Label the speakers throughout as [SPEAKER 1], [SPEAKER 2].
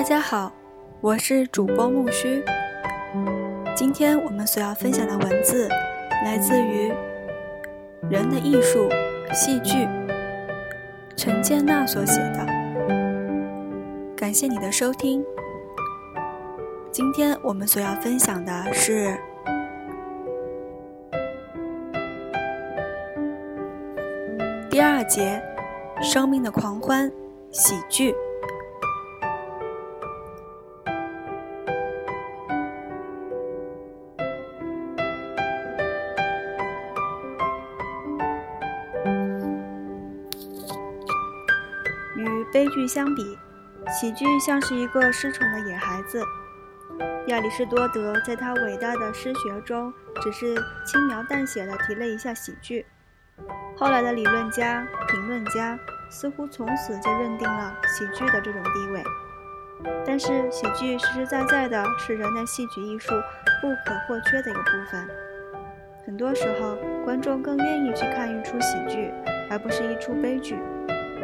[SPEAKER 1] 大家好，我是主播木须。今天我们所要分享的文字来自于《人的艺术》戏剧，陈建娜所写的。感谢你的收听。今天我们所要分享的是第二节：生命的狂欢，喜剧。悲剧相比，喜剧像是一个失宠的野孩子。亚里士多德在他伟大的诗学中，只是轻描淡写地提了一下喜剧。后来的理论家、评论家似乎从此就认定了喜剧的这种地位。但是，喜剧实实在在的是人类戏剧艺术不可或缺的一部分。很多时候，观众更愿意去看一出喜剧，而不是一出悲剧，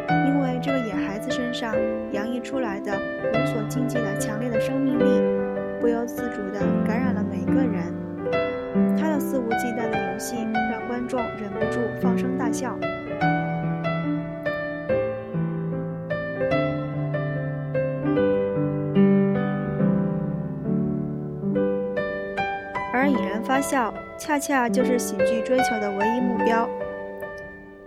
[SPEAKER 1] 因为这个野孩子身上洋溢出来的无所禁忌的强烈的生命力。不由自主地感染了每个人。他的肆无忌惮的游戏让观众忍不住放声大笑。而引人发笑，恰恰就是喜剧追求的唯一目标。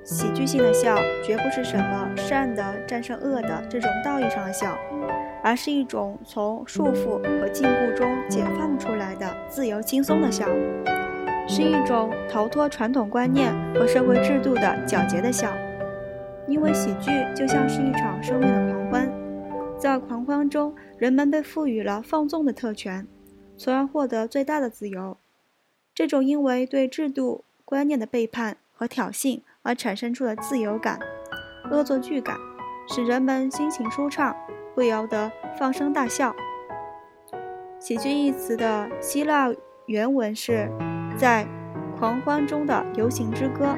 [SPEAKER 1] 喜剧性的笑，绝不是什么善的战胜恶的这种道义上的笑。而是一种从束缚和禁锢中解放出来的自由轻松的笑，是一种逃脱传统观念和社会制度的皎洁的笑。因为喜剧就像是一场生命的狂欢，在狂欢中，人们被赋予了放纵的特权，从而获得最大的自由。这种因为对制度观念的背叛和挑衅而产生出的自由感、恶作剧感，使人们心情舒畅。不由得放声大笑。喜剧一词的希腊原文是“在狂欢中的游行之歌”。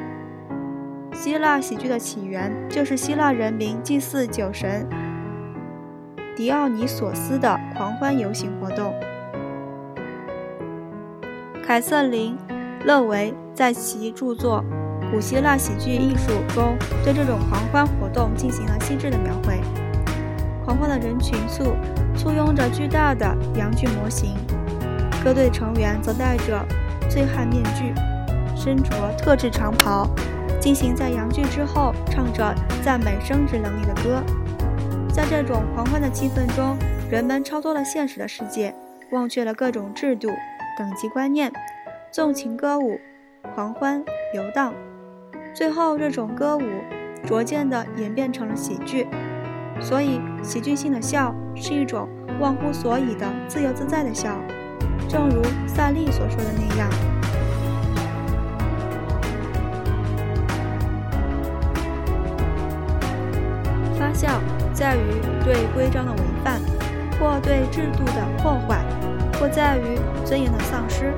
[SPEAKER 1] 希腊喜剧的起源就是希腊人民祭祀酒神狄奥尼索斯的狂欢游行活动。凯瑟琳·勒维在其著作《古希腊喜剧艺术》中，对这种狂欢活动进行了细致的描绘。狂欢的人群簇簇拥着巨大的羊具模型，歌队成员则戴着醉汉面具，身着特制长袍，进行在羊具之后唱着赞美生殖能力的歌。在这种狂欢的气氛中，人们超脱了现实的世界，忘却了各种制度、等级观念，纵情歌舞、狂欢游荡。最后，这种歌舞逐渐地演变成了喜剧。所以，喜剧性的笑是一种忘乎所以的自由自在的笑，正如萨利所说的那样。发笑在于对规章的违反，或对制度的破坏，或在于尊严的丧失。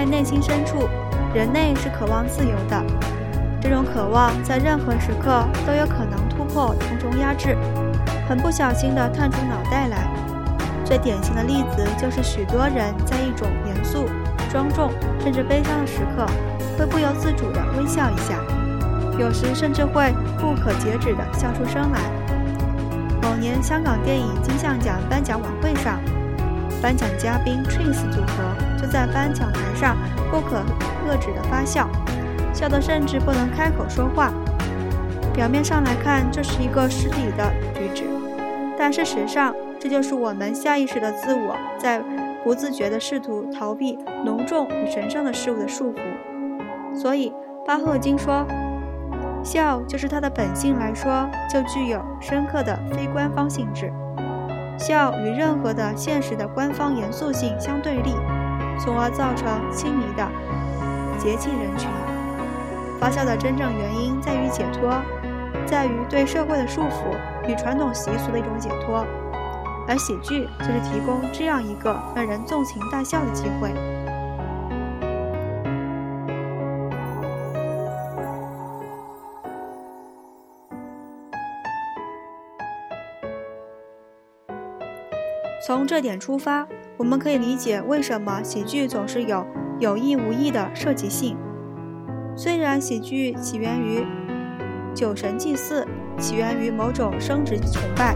[SPEAKER 1] 在内心深处，人类是渴望自由的。这种渴望在任何时刻都有可能突破重重压制，很不小心地探出脑袋来。最典型的例子就是，许多人在一种严肃、庄重甚至悲伤的时刻，会不由自主地微笑一下，有时甚至会不可节制地笑出声来。某年香港电影金像奖颁奖晚会上。颁奖嘉宾 Twins 组合在颁奖台上不可遏制的发笑，笑得甚至不能开口说话。表面上来看，这是一个失礼的举止，但事实上，这就是我们下意识的自我在不自觉地试图逃避浓重与神圣的事物的束缚。所以，巴赫金说，笑就是它的本性来说，就具有深刻的非官方性质。笑与任何的现实的官方严肃性相对立，从而造成亲密的节气人群。发笑的真正原因在于解脱在于对社会的束缚与传统习俗的一种解脱。而喜剧就是提供这样一个让人纵情大笑的机会。从这点出发我们可以理解为什么喜剧总是有有意无意的涉及性。虽然喜剧起源于酒神祭祀，起源于某种生殖崇拜，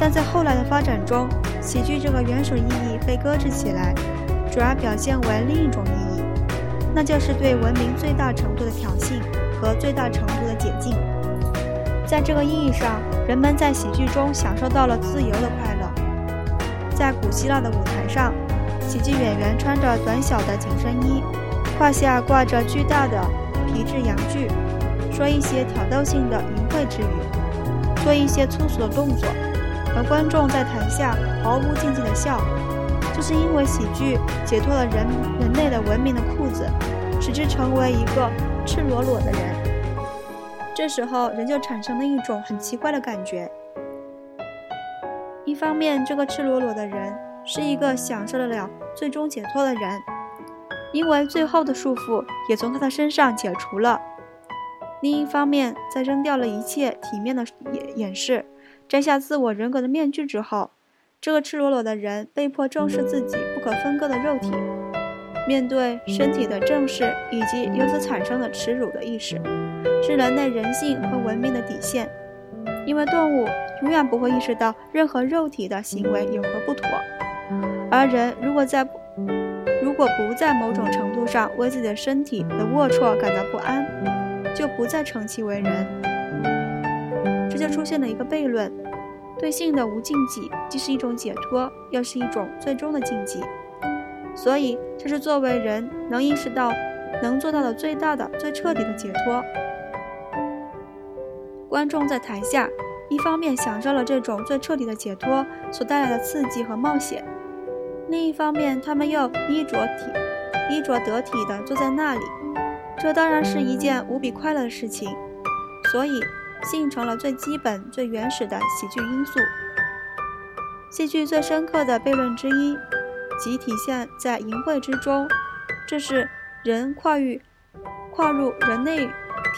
[SPEAKER 1] 但在后来的发展中，喜剧这个原始意义被搁置起来，转而表现为另一种意义，那就是对文明最大程度的挑衅和最大程度的解禁。在这个意义上，人们在喜剧中享受到了自由的快乐。在古希腊的舞台上，喜剧演员穿着短小的紧身衣，胯下挂着巨大的皮质阳具，说一些挑逗性的淫秽之语，做一些粗俗的动作，而观众在台下毫无禁忌地笑。这是因为喜剧解脱了人人类的文明的裤子，使之成为一个赤裸裸的人。这时候，人就产生了一种很奇怪的感觉。一方面，这个赤裸裸的人是一个享受得了最终解脱的人，因为最后的束缚也从他的身上解除了；另一方面，在扔掉了一切体面的掩掩饰，摘下自我人格的面具之后，这个赤裸裸的人被迫正视自己不可分割的肉体，面对身体的正视以及由此产生的耻辱的意识，是人类人性和文明的底线。因为动物永远不会意识到任何肉体的行为有何不妥，而人如果在如果不在某种程度上为自己的身体的龌龊感到不安，就不再称其为人。这就出现了一个悖论：对性的无禁忌既是一种解脱，又是一种最终的禁忌。所以，这是作为人能意识到、能做到的最大的、最彻底的解脱。观众在台下，一方面享受了这种最彻底的解脱所带来的刺激和冒险，另一方面，他们又衣着体、衣着得体地坐在那里，这当然是一件无比快乐的事情。所以，性成了最基本、最原始的喜剧因素。戏剧最深刻的悖论之一，即体现在淫秽之中，这是人跨越、跨入人类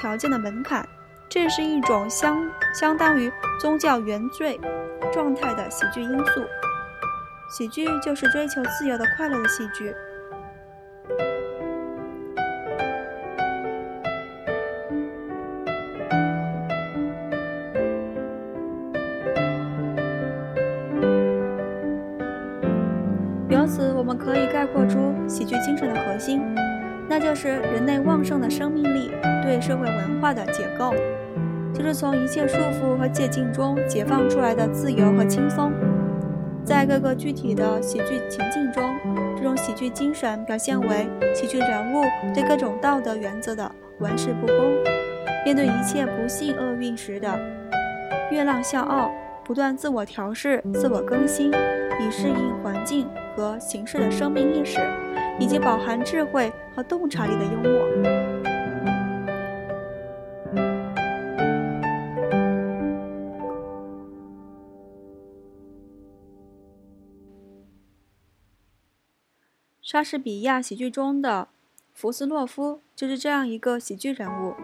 [SPEAKER 1] 条件的门槛。这是一种相相当于宗教原罪状态的喜剧因素。喜剧就是追求自由的快乐的喜剧。就是人类旺盛的生命力对社会文化的解构，就是从一切束缚和借境中解放出来的自由和轻松。在各个具体的喜剧情境中，这种喜剧精神表现为喜剧人物对各种道德原则的玩世不恭，面对一切不幸厄运时的月浪笑傲，不断自我调试、自我更新，以适应环境和形式的生命意识。以及饱含智慧和洞察力的幽默。莎士比亚喜剧中的福斯洛夫就是这样一个喜剧人物。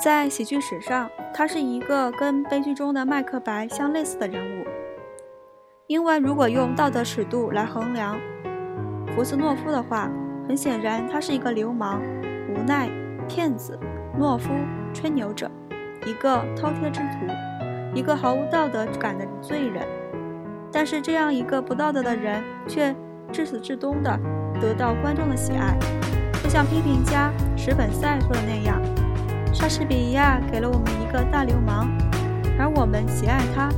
[SPEAKER 1] 在喜剧史上，他是一个跟悲剧中的麦克白相类似的人物。因为如果用道德尺度来衡量福斯诺夫的话，很显然他是一个流氓、无奈、骗子、懦夫、吹牛者，一个饕餮之徒，一个毫无道德感的罪人。但是这样一个不道德的人，却至始至终的得到观众的喜爱，就像批评家史本塞说的那样：“莎士比亚给了我们一个大流氓，而我们喜爱他。”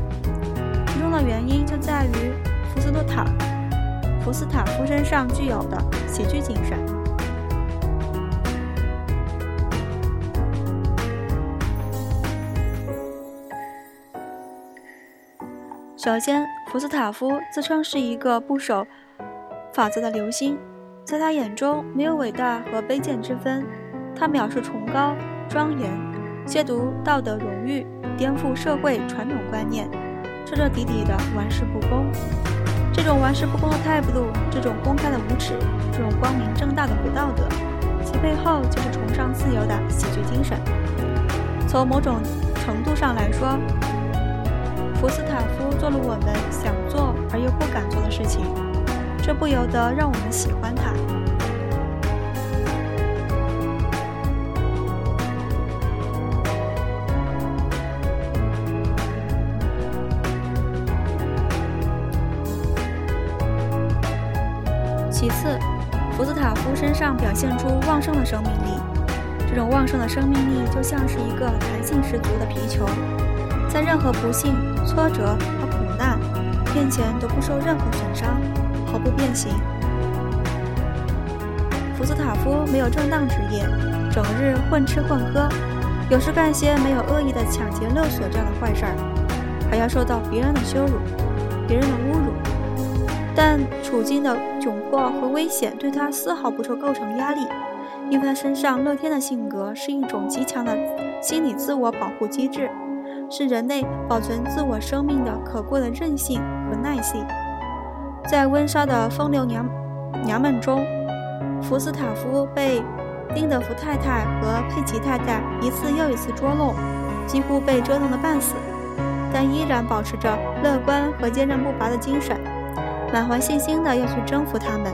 [SPEAKER 1] 中的原因就在于福斯塔福斯塔夫身上具有的喜剧精神。首先，福斯塔夫自称是一个不守法则的流星，在他眼中没有伟大和卑贱之分，他藐视崇高、庄严，亵渎道德荣誉，颠覆社会传统观念。彻彻底底的玩世不恭，这种玩世不恭的态度，这种公开的无耻，这种光明正大的不道德，其背后就是崇尚自由的喜剧精神。从某种程度上来说，福斯塔夫做了我们想做而又不敢做的事情，这不由得让我们喜欢他。夫身上表现出旺盛的生命力，这种旺盛的生命力就像是一个弹性十足的皮球，在任何不幸、挫折和苦难面前都不受任何损伤，毫不变形。福斯塔夫没有正当职业，整日混吃混喝，有时干些没有恶意的抢劫勒索这样的坏事儿，还要受到别人的羞辱、别人的侮辱。但处境的窘迫和危险对他丝毫不受构成压力，因为他身上乐天的性格是一种极强的心理自我保护机制，是人类保存自我生命的可贵的韧性和耐性。在温莎的风流娘娘们中，福斯塔夫被丁德福太太和佩奇太太一次又一次捉弄，几乎被折腾得半死，但依然保持着乐观和坚韧不拔的精神。满怀信心的要去征服他们，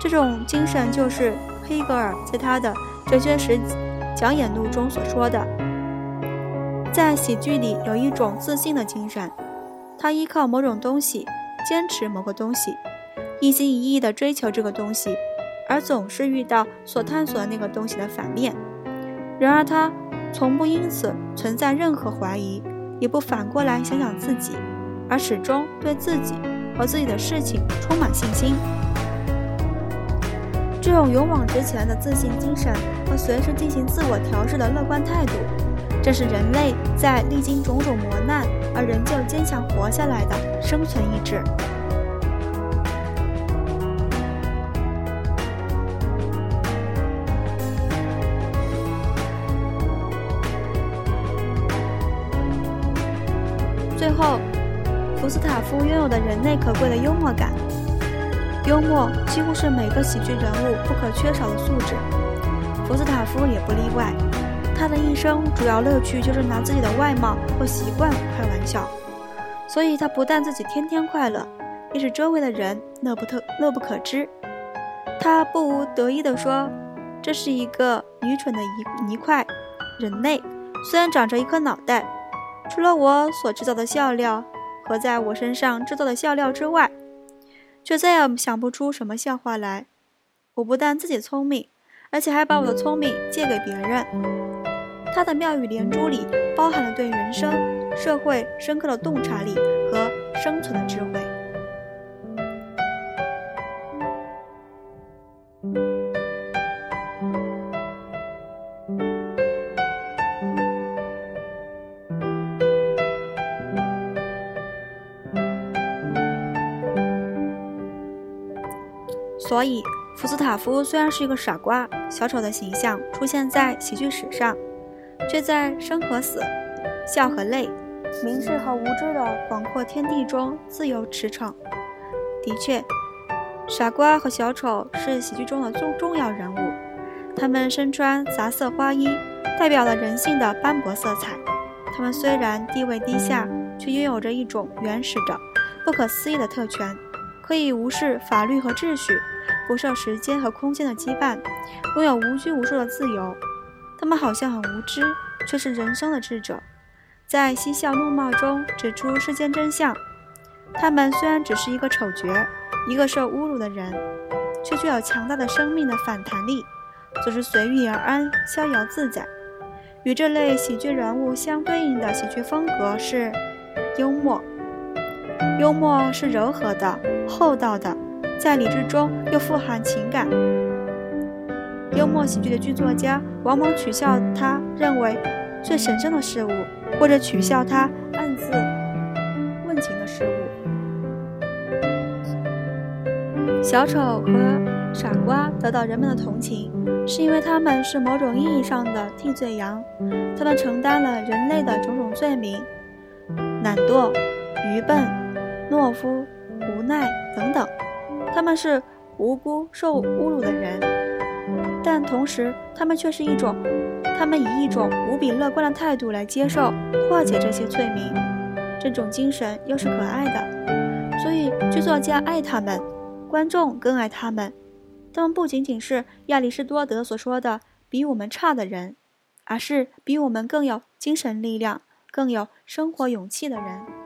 [SPEAKER 1] 这种精神就是黑格尔在他的《哲学史讲演录》中所说的。在喜剧里有一种自信的精神，他依靠某种东西，坚持某个东西，一心一意地追求这个东西，而总是遇到所探索的那个东西的反面。然而他从不因此存在任何怀疑，也不反过来想想自己，而始终对自己。和自己的事情充满信心，这种勇往直前的自信精神和随时进行自我调试的乐观态度，正是人类在历经种种磨难而仍旧坚强活下来的生存意志。最后。福斯塔夫拥有的人类可贵的幽默感，幽默几乎是每个喜剧人物不可缺少的素质。福斯塔夫也不例外，他的一生主要乐趣就是拿自己的外貌或习惯开玩笑，所以他不但自己天天快乐，也使周围的人乐不特乐不可支。他不无得意地说：“这是一个愚蠢的一泥块，人类虽然长着一颗脑袋，除了我所制造的笑料。”和在我身上制造的笑料之外，却再也想不出什么笑话来。我不但自己聪明，而且还把我的聪明借给别人。他的妙语连珠里包含了对人生、社会深刻的洞察力和生存的智慧。所以，福斯塔夫虽然是一个傻瓜、小丑的形象出现在喜剧史上，却在生和死、笑和泪、明智和无知的广阔天地中自由驰骋。的确，傻瓜和小丑是喜剧中的重重要人物，他们身穿杂色花衣，代表了人性的斑驳色彩。他们虽然地位低下，却拥有着一种原始的、不可思议的特权，可以无视法律和秩序。不受时间和空间的羁绊，拥有无拘无束的自由。他们好像很无知，却是人生的智者，在嬉笑怒骂中指出世间真相。他们虽然只是一个丑角，一个受侮辱的人，却具有强大的生命的反弹力，总是随遇而安，逍遥自在。与这类喜剧人物相对应的喜剧风格是幽默。幽默是柔和的、厚道的。在理智中又富含情感。幽默喜剧的剧作家往往取笑他认为最神圣的事物，或者取笑他暗自问情的事物。小丑和傻瓜得到人们的同情，是因为他们是某种意义上的替罪羊，他们承担了人类的种种罪名：懒惰、愚笨、懦夫、无奈等等。他们是无辜受侮辱的人，但同时，他们却是一种，他们以一种无比乐观的态度来接受、化解这些罪名。这种精神又是可爱的，所以剧作家爱他们，观众更爱他们。他们不仅仅是亚里士多德所说的比我们差的人，而是比我们更有精神力量、更有生活勇气的人。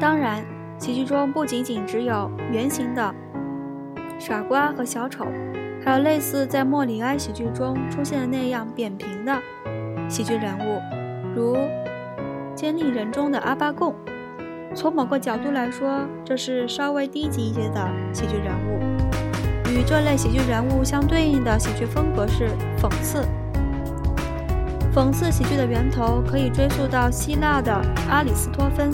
[SPEAKER 1] 当然，喜剧中不仅仅只有圆形的傻瓜和小丑，还有类似在莫里埃喜剧中出现的那样扁平的。喜剧人物，如《监利人》中的阿巴贡，从某个角度来说，这是稍微低级一些的喜剧人物。与这类喜剧人物相对应的喜剧风格是讽刺。讽刺喜剧的源头可以追溯到希腊的阿里斯托芬。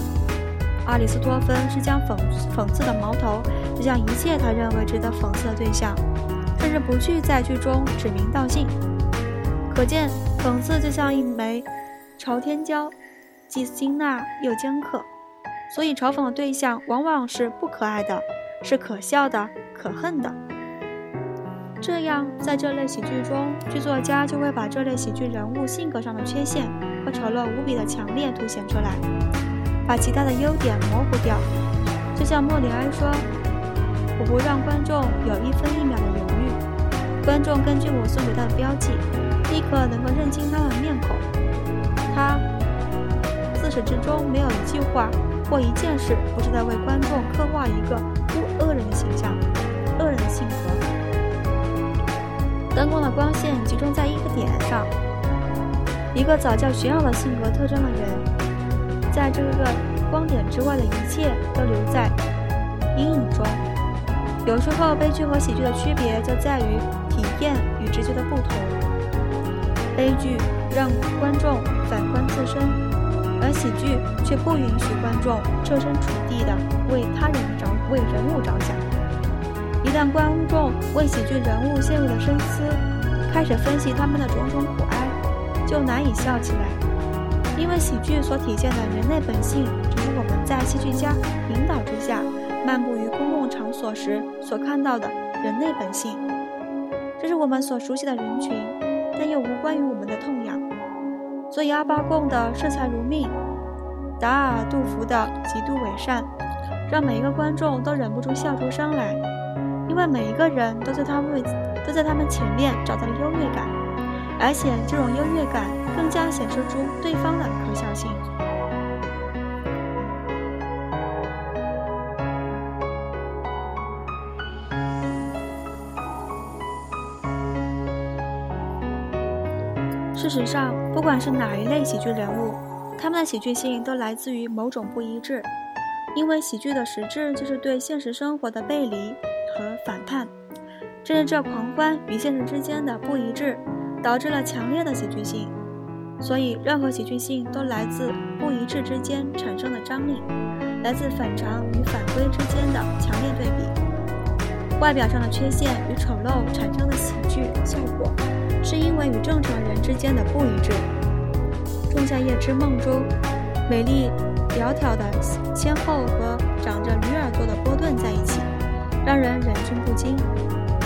[SPEAKER 1] 阿里斯托芬是将讽讽刺的矛头指向一切他认为值得讽刺的对象，甚至不去在剧中指名道姓。可见。讽刺就像一枚朝天椒，既辛辣又尖刻，所以嘲讽的对象往往是不可爱的，是可笑的、可恨的。这样，在这类喜剧中，剧作家就会把这类喜剧人物性格上的缺陷和丑陋无比的强烈凸显出来，把其他的优点模糊掉。就像莫里埃说：“我不让观众有一分一秒的犹豫，观众根据我送给他的标记。”立刻能够认清他的面孔。他自始至终没有一句话或一件事不是在为观众刻画一个不恶人的形象、恶人的性格。灯光的光线集中在一个点上，一个早教学好的性格特征的人，在这个光点之外的一切都留在阴影中。有时候，悲剧和喜剧的区别就在于体验与直觉的不同。悲剧让观众反观自身，而喜剧却不允许观众设身处地地为他人着为人物着想。一旦观众为喜剧人物陷入了深思，开始分析他们的种种苦哀，就难以笑起来。因为喜剧所体现的人类本性，只是我们在戏剧家引导之下漫步于公共场所时所看到的人类本性。这是我们所熟悉的人群。但又无关于我们的痛痒，所以阿巴贡的视财如命，达尔杜福的极度伪善，让每一个观众都忍不住笑出声来，因为每一个人都在他们都在他们前面找到了优越感，而且这种优越感更加显示出对方的可笑性。事实上，不管是哪一类喜剧人物，他们的喜剧性都来自于某种不一致。因为喜剧的实质就是对现实生活的背离和反叛。正是这狂欢与现实之间的不一致，导致了强烈的喜剧性。所以，任何喜剧性都来自不一致之间产生的张力，来自反常与反规之间的强烈对比。外表上的缺陷与丑陋产生的喜剧效果。是因为与正常人之间的不一致。《仲夏夜之梦》中，美丽窈窕的仙后和长着驴耳朵的波顿在一起，让人忍俊不禁。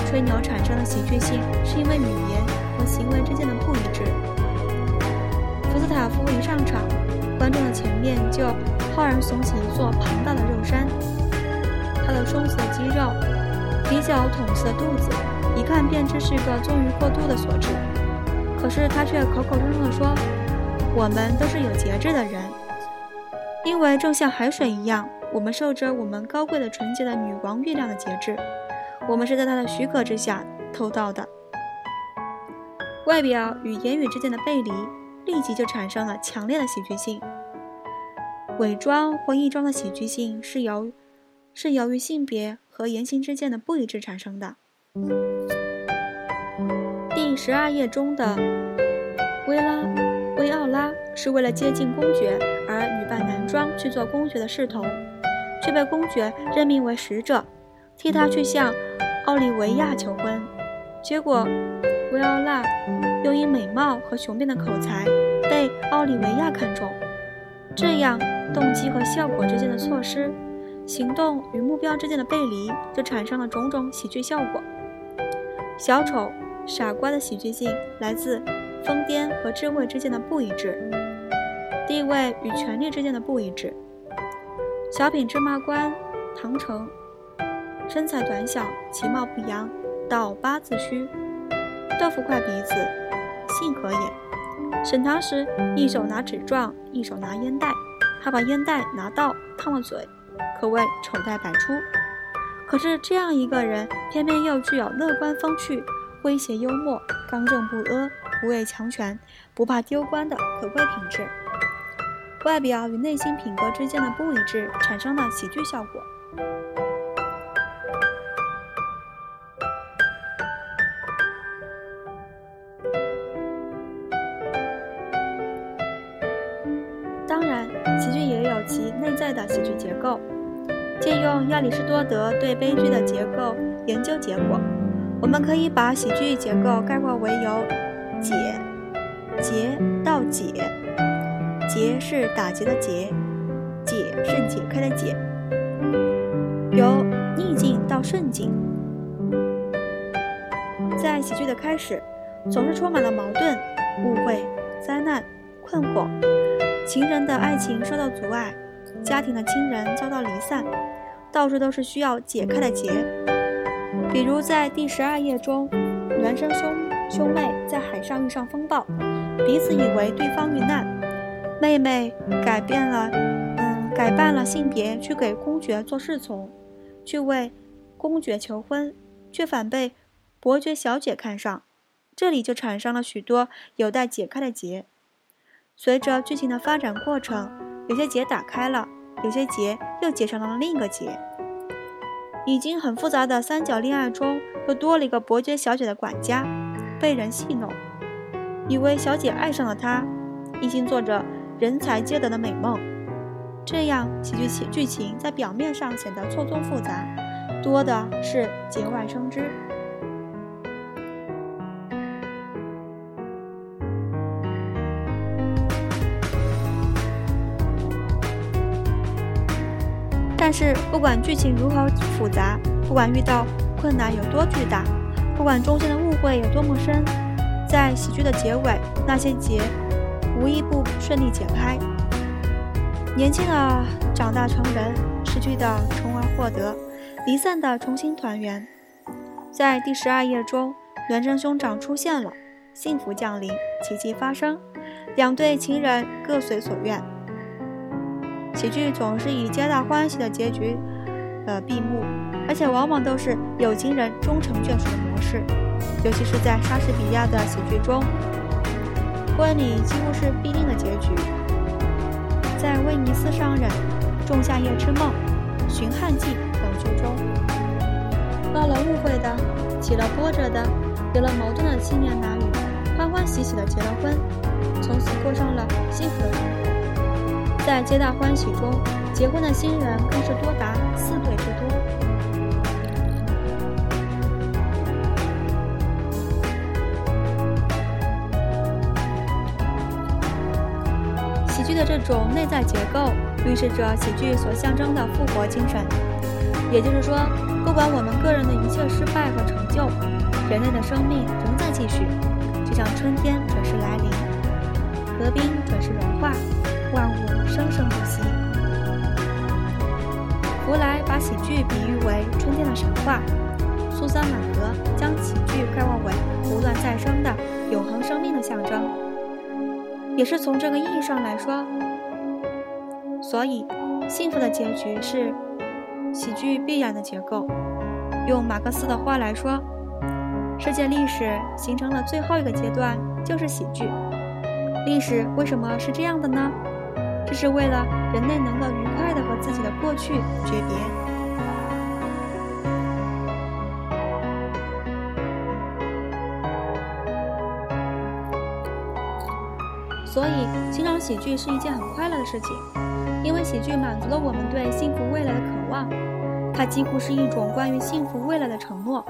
[SPEAKER 1] 吹牛产生的喜剧性，是因为语言和行为之间的不一致。斯塔夫一上场，观众的前面就浩然耸起一座庞大的肉山，他的松弛的肌肉，比较捅刺的肚子。一看便知是个纵欲过度的所致，可是他却口口声声地说：“我们都是有节制的人，因为正像海水一样，我们受着我们高贵的、纯洁的女王月亮的节制，我们是在她的许可之下偷盗的。”外表与言语之间的背离，立即就产生了强烈的喜剧性。伪装或异装的喜剧性是由是由于性别和言行之间的不一致产生的。第十二页中的薇拉薇奥拉是为了接近公爵而女扮男装去做公爵的侍童，却被公爵任命为使者，替他去向奥利维亚求婚。结果，薇奥拉又因美貌和雄辩的口才被奥利维亚看中。这样，动机和效果之间的错失，行动与目标之间的背离，就产生了种种喜剧效果。小丑、傻瓜的喜剧性来自疯癫和智慧之间的不一致，地位与权力之间的不一致。小品芝麻官唐城，身材短小，其貌不扬，倒八字须，豆腐块鼻子，性格也。审堂时，一手拿纸状，一手拿烟袋，还把烟袋拿到烫了嘴，可谓丑态百出。可是这样一个人，偏偏又具有乐观风趣、诙谐幽默、刚正不阿、不畏强权、不怕丢官的可贵品质。外表与内心品格之间的不一致，产生了喜剧效果。的喜剧结构。借用亚里士多德对悲剧的结构研究结果，我们可以把喜剧结构概括为由解、结到解。结是打结的结，解是解开的解。由逆境到顺境，在喜剧的开始，总是充满了矛盾、误会、灾难、困惑，情人的爱情受到阻碍，家庭的亲人遭到离散。到处都是需要解开的结，比如在第十二页中，孪生兄兄妹在海上遇上风暴，彼此以为对方遇难，妹妹改变了，嗯，改扮了性别去给公爵做侍从，去为公爵求婚，却反被伯爵小姐看上，这里就产生了许多有待解开的结。随着剧情的发展过程，有些结打开了。有些结又结成了另一个结，已经很复杂的三角恋爱中，又多了一个伯爵小姐的管家，被人戏弄，以为小姐爱上了他，一心做着人才皆得的美梦。这样喜剧情剧情在表面上显得错综复杂，多的是节外生枝。但是，不管剧情如何复杂，不管遇到困难有多巨大，不管中间的误会有多么深，在喜剧的结尾，那些结无一不顺利解开。年轻的长大成人，失去的重而获得，离散的重新团圆。在第十二页中，孪生兄长出现了，幸福降临，奇迹发生，两对情人各随所愿。喜剧总是以皆大欢喜的结局，呃闭幕，而且往往都是有情人终成眷属的模式。尤其是在莎士比亚的喜剧中，婚礼几乎是必定的结局。在威尼斯商人、仲夏夜之梦、寻汉记等剧中，闹了误会的、起了波折的、有了矛盾的青年男女，欢欢喜喜的结了婚，从此过上了幸福的生活。在皆大欢喜中，结婚的新人更是多达四对之多。喜剧的这种内在结构，预示着喜剧所象征的复活精神。也就是说，不管我们个人的一切失败和成就，人类的生命仍在继续，就像春天准时来临，河冰准时融化。万物生生不息。福来把喜剧比喻为春天的神话，苏珊·满格将喜剧概括为不断再生的永恒生命的象征。也是从这个意义上来说，所以幸福的结局是喜剧必然的结构。用马克思的话来说，世界历史形成了最后一个阶段就是喜剧。历史为什么是这样的呢？这是为了人类能够愉快的和自己的过去诀别。所以，欣赏喜剧是一件很快乐的事情，因为喜剧满足了我们对幸福未来的渴望。它几乎是一种关于幸福未来的承诺。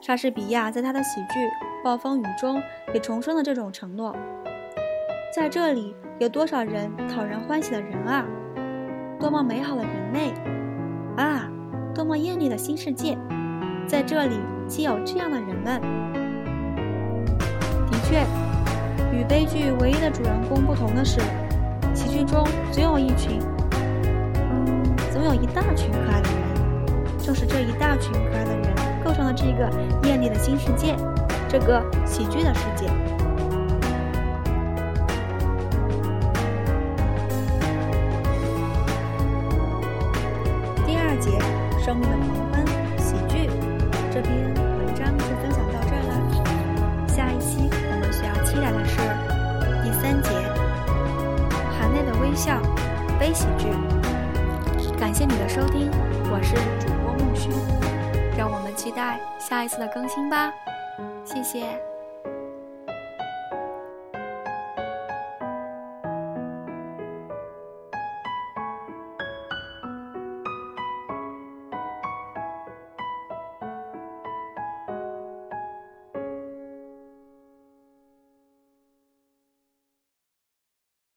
[SPEAKER 1] 莎士比亚在他的喜剧《暴风雨》中也重申了这种承诺。在这里。有多少人讨人欢喜的人啊！多么美好的人类啊！多么艳丽的新世界！在这里既有这样的人们。的确，与悲剧唯一的主人公不同的是，喜剧中总有一群，总有一大群可爱的人。正是这一大群可爱的人，构成了这个艳丽的新世界，这个喜剧的世界。节生命的狂欢，喜剧。这篇文章就分享到这儿了。下一期我们需要期待的是第三节，含泪的微笑，悲喜剧。感谢你的收听，我是主播木须，让我们期待下一次的更新吧。谢谢。